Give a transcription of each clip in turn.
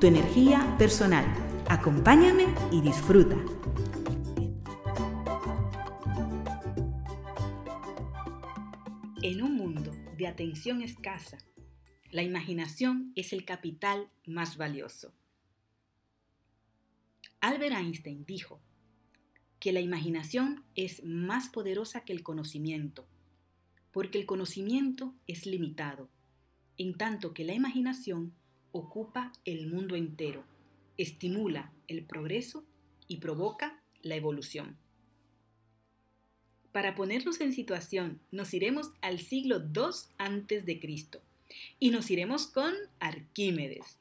tu energía personal. Acompáñame y disfruta. En un mundo de atención escasa, la imaginación es el capital más valioso. Albert Einstein dijo que la imaginación es más poderosa que el conocimiento, porque el conocimiento es limitado en tanto que la imaginación ocupa el mundo entero, estimula el progreso y provoca la evolución. Para ponernos en situación, nos iremos al siglo II antes de Cristo y nos iremos con Arquímedes.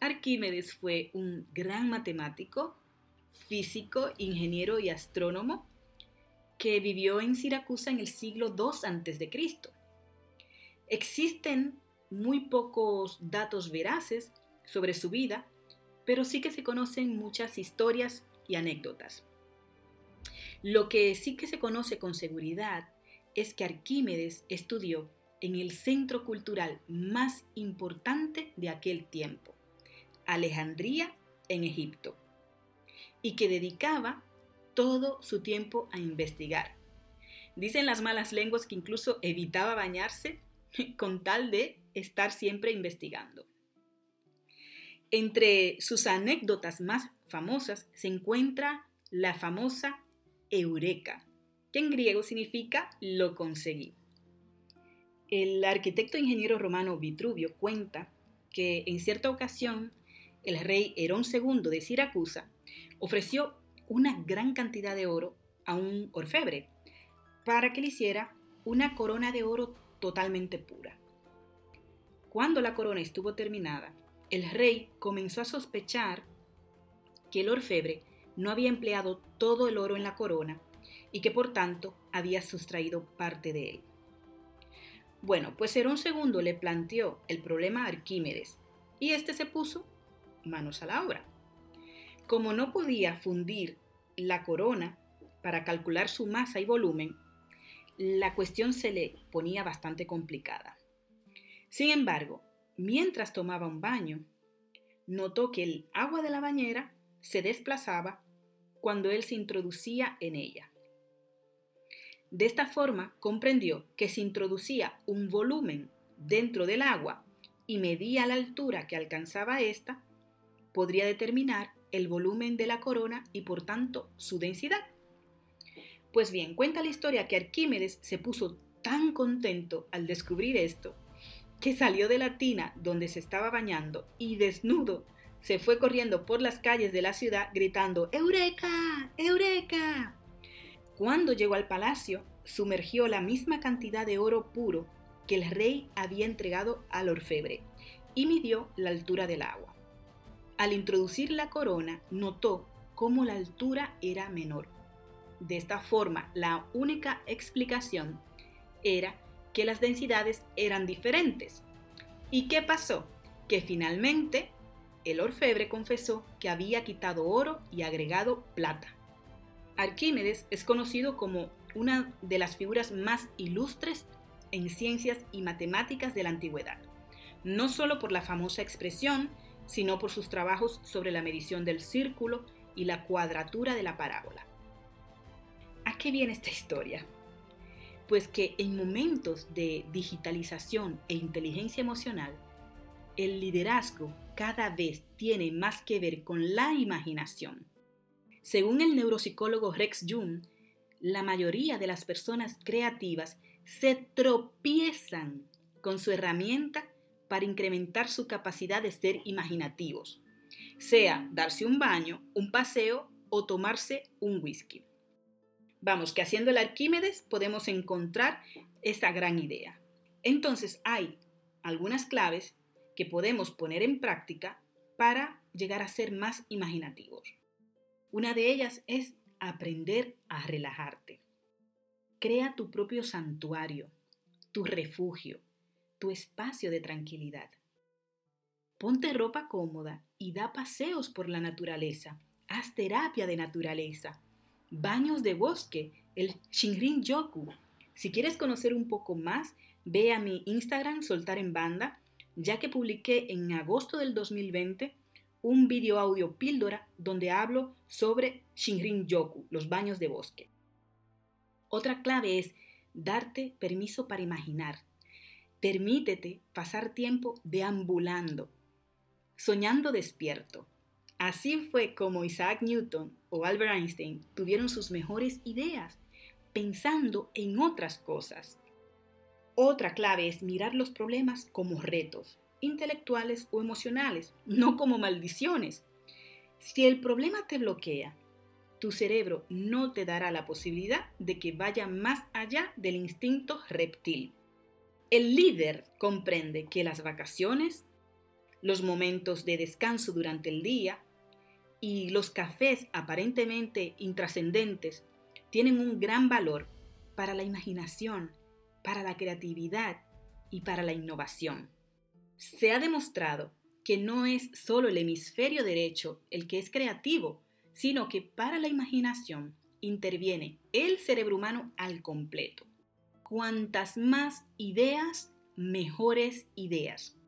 Arquímedes fue un gran matemático, físico, ingeniero y astrónomo que vivió en Siracusa en el siglo II antes de Cristo. Existen muy pocos datos veraces sobre su vida, pero sí que se conocen muchas historias y anécdotas. Lo que sí que se conoce con seguridad es que Arquímedes estudió en el centro cultural más importante de aquel tiempo, Alejandría en Egipto, y que dedicaba todo su tiempo a investigar. Dicen las malas lenguas que incluso evitaba bañarse con tal de estar siempre investigando. Entre sus anécdotas más famosas se encuentra la famosa Eureka, que en griego significa lo conseguí. El arquitecto ingeniero romano Vitruvio cuenta que en cierta ocasión el rey Herón II de Siracusa ofreció una gran cantidad de oro a un orfebre para que le hiciera una corona de oro totalmente pura. Cuando la corona estuvo terminada, el rey comenzó a sospechar que el orfebre no había empleado todo el oro en la corona y que por tanto había sustraído parte de él. Bueno, pues Herón II le planteó el problema a Arquímedes y éste se puso manos a la obra. Como no podía fundir la corona para calcular su masa y volumen, la cuestión se le ponía bastante complicada. Sin embargo, mientras tomaba un baño, notó que el agua de la bañera se desplazaba cuando él se introducía en ella. De esta forma comprendió que si introducía un volumen dentro del agua y medía la altura que alcanzaba ésta, podría determinar el volumen de la corona y por tanto su densidad. Pues bien, cuenta la historia que Arquímedes se puso tan contento al descubrir esto, que salió de la tina donde se estaba bañando y desnudo se fue corriendo por las calles de la ciudad gritando ¡Eureka! ¡Eureka! Cuando llegó al palacio, sumergió la misma cantidad de oro puro que el rey había entregado al orfebre y midió la altura del agua. Al introducir la corona, notó cómo la altura era menor de esta forma, la única explicación era que las densidades eran diferentes. ¿Y qué pasó? Que finalmente el orfebre confesó que había quitado oro y agregado plata. Arquímedes es conocido como una de las figuras más ilustres en ciencias y matemáticas de la antigüedad, no solo por la famosa expresión, sino por sus trabajos sobre la medición del círculo y la cuadratura de la parábola. ¿A qué viene esta historia? Pues que en momentos de digitalización e inteligencia emocional, el liderazgo cada vez tiene más que ver con la imaginación. Según el neuropsicólogo Rex Jung, la mayoría de las personas creativas se tropiezan con su herramienta para incrementar su capacidad de ser imaginativos, sea darse un baño, un paseo o tomarse un whisky. Vamos, que haciendo el Arquímedes podemos encontrar esa gran idea. Entonces hay algunas claves que podemos poner en práctica para llegar a ser más imaginativos. Una de ellas es aprender a relajarte. Crea tu propio santuario, tu refugio, tu espacio de tranquilidad. Ponte ropa cómoda y da paseos por la naturaleza. Haz terapia de naturaleza. Baños de bosque, el Shinrin Yoku. Si quieres conocer un poco más, ve a mi Instagram Soltar en Banda, ya que publiqué en agosto del 2020 un video audio píldora donde hablo sobre Shinrin Yoku, los baños de bosque. Otra clave es darte permiso para imaginar. Permítete pasar tiempo deambulando, soñando despierto. Así fue como Isaac Newton o Albert Einstein tuvieron sus mejores ideas, pensando en otras cosas. Otra clave es mirar los problemas como retos, intelectuales o emocionales, no como maldiciones. Si el problema te bloquea, tu cerebro no te dará la posibilidad de que vaya más allá del instinto reptil. El líder comprende que las vacaciones, los momentos de descanso durante el día y los cafés aparentemente intrascendentes tienen un gran valor para la imaginación, para la creatividad y para la innovación. Se ha demostrado que no es solo el hemisferio derecho el que es creativo, sino que para la imaginación interviene el cerebro humano al completo. Cuantas más ideas, mejores ideas.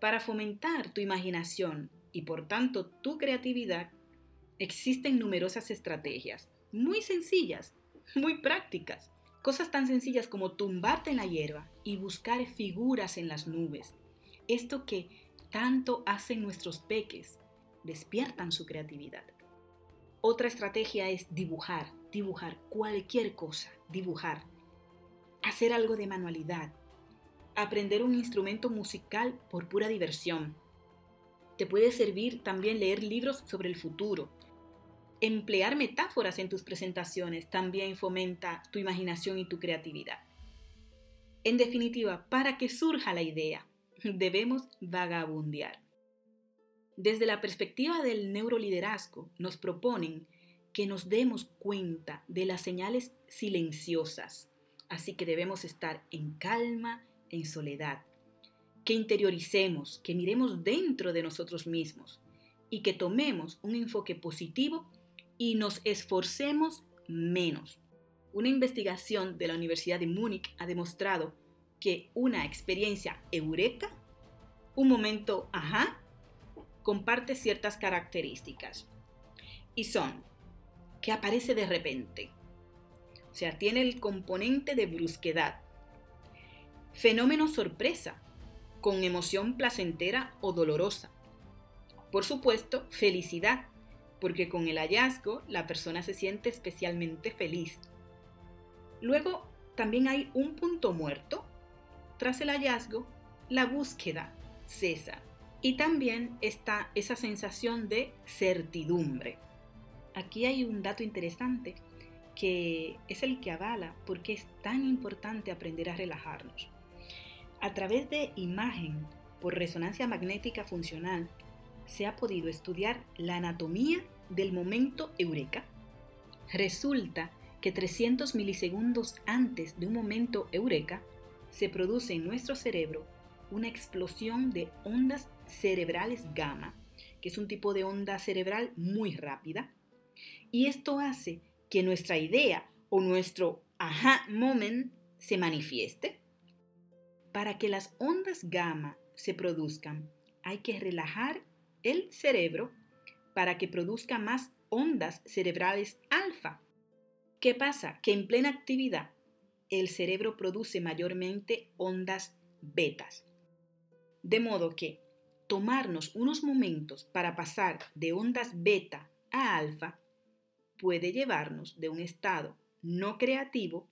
Para fomentar tu imaginación y por tanto tu creatividad, existen numerosas estrategias, muy sencillas, muy prácticas. Cosas tan sencillas como tumbarte en la hierba y buscar figuras en las nubes. Esto que tanto hacen nuestros peques, despiertan su creatividad. Otra estrategia es dibujar, dibujar cualquier cosa, dibujar. Hacer algo de manualidad. Aprender un instrumento musical por pura diversión. Te puede servir también leer libros sobre el futuro. Emplear metáforas en tus presentaciones también fomenta tu imaginación y tu creatividad. En definitiva, para que surja la idea, debemos vagabundear. Desde la perspectiva del neuroliderazgo, nos proponen que nos demos cuenta de las señales silenciosas, así que debemos estar en calma, en soledad, que interioricemos, que miremos dentro de nosotros mismos y que tomemos un enfoque positivo y nos esforcemos menos. Una investigación de la Universidad de Múnich ha demostrado que una experiencia eureka, un momento ajá, comparte ciertas características. Y son que aparece de repente. O sea, tiene el componente de brusquedad. Fenómeno sorpresa, con emoción placentera o dolorosa. Por supuesto, felicidad, porque con el hallazgo la persona se siente especialmente feliz. Luego, también hay un punto muerto. Tras el hallazgo, la búsqueda cesa y también está esa sensación de certidumbre. Aquí hay un dato interesante que es el que avala por qué es tan importante aprender a relajarnos. A través de imagen por resonancia magnética funcional se ha podido estudiar la anatomía del momento eureka. Resulta que 300 milisegundos antes de un momento eureka se produce en nuestro cerebro una explosión de ondas cerebrales gamma, que es un tipo de onda cerebral muy rápida. Y esto hace que nuestra idea o nuestro aha moment se manifieste. Para que las ondas gamma se produzcan, hay que relajar el cerebro para que produzca más ondas cerebrales alfa. ¿Qué pasa? Que en plena actividad el cerebro produce mayormente ondas betas. De modo que tomarnos unos momentos para pasar de ondas beta a alfa puede llevarnos de un estado no creativo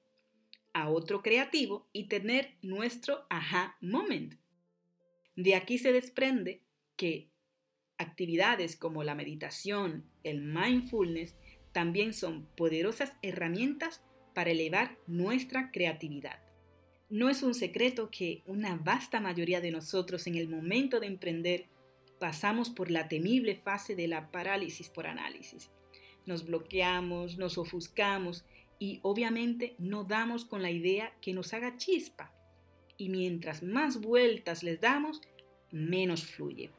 a otro creativo y tener nuestro aha moment. De aquí se desprende que actividades como la meditación, el mindfulness, también son poderosas herramientas para elevar nuestra creatividad. No es un secreto que una vasta mayoría de nosotros en el momento de emprender pasamos por la temible fase de la parálisis por análisis. Nos bloqueamos, nos ofuscamos y obviamente no damos con la idea que nos haga chispa. Y mientras más vueltas les damos, menos fluye.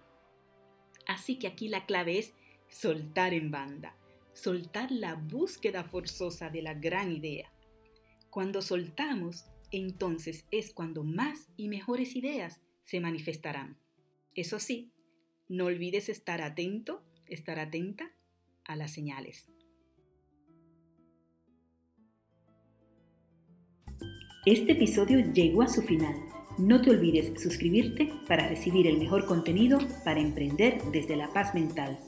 Así que aquí la clave es soltar en banda, soltar la búsqueda forzosa de la gran idea. Cuando soltamos, entonces es cuando más y mejores ideas se manifestarán. Eso sí, no olvides estar atento, estar atenta a las señales. Este episodio llegó a su final. No te olvides suscribirte para recibir el mejor contenido para emprender desde la paz mental.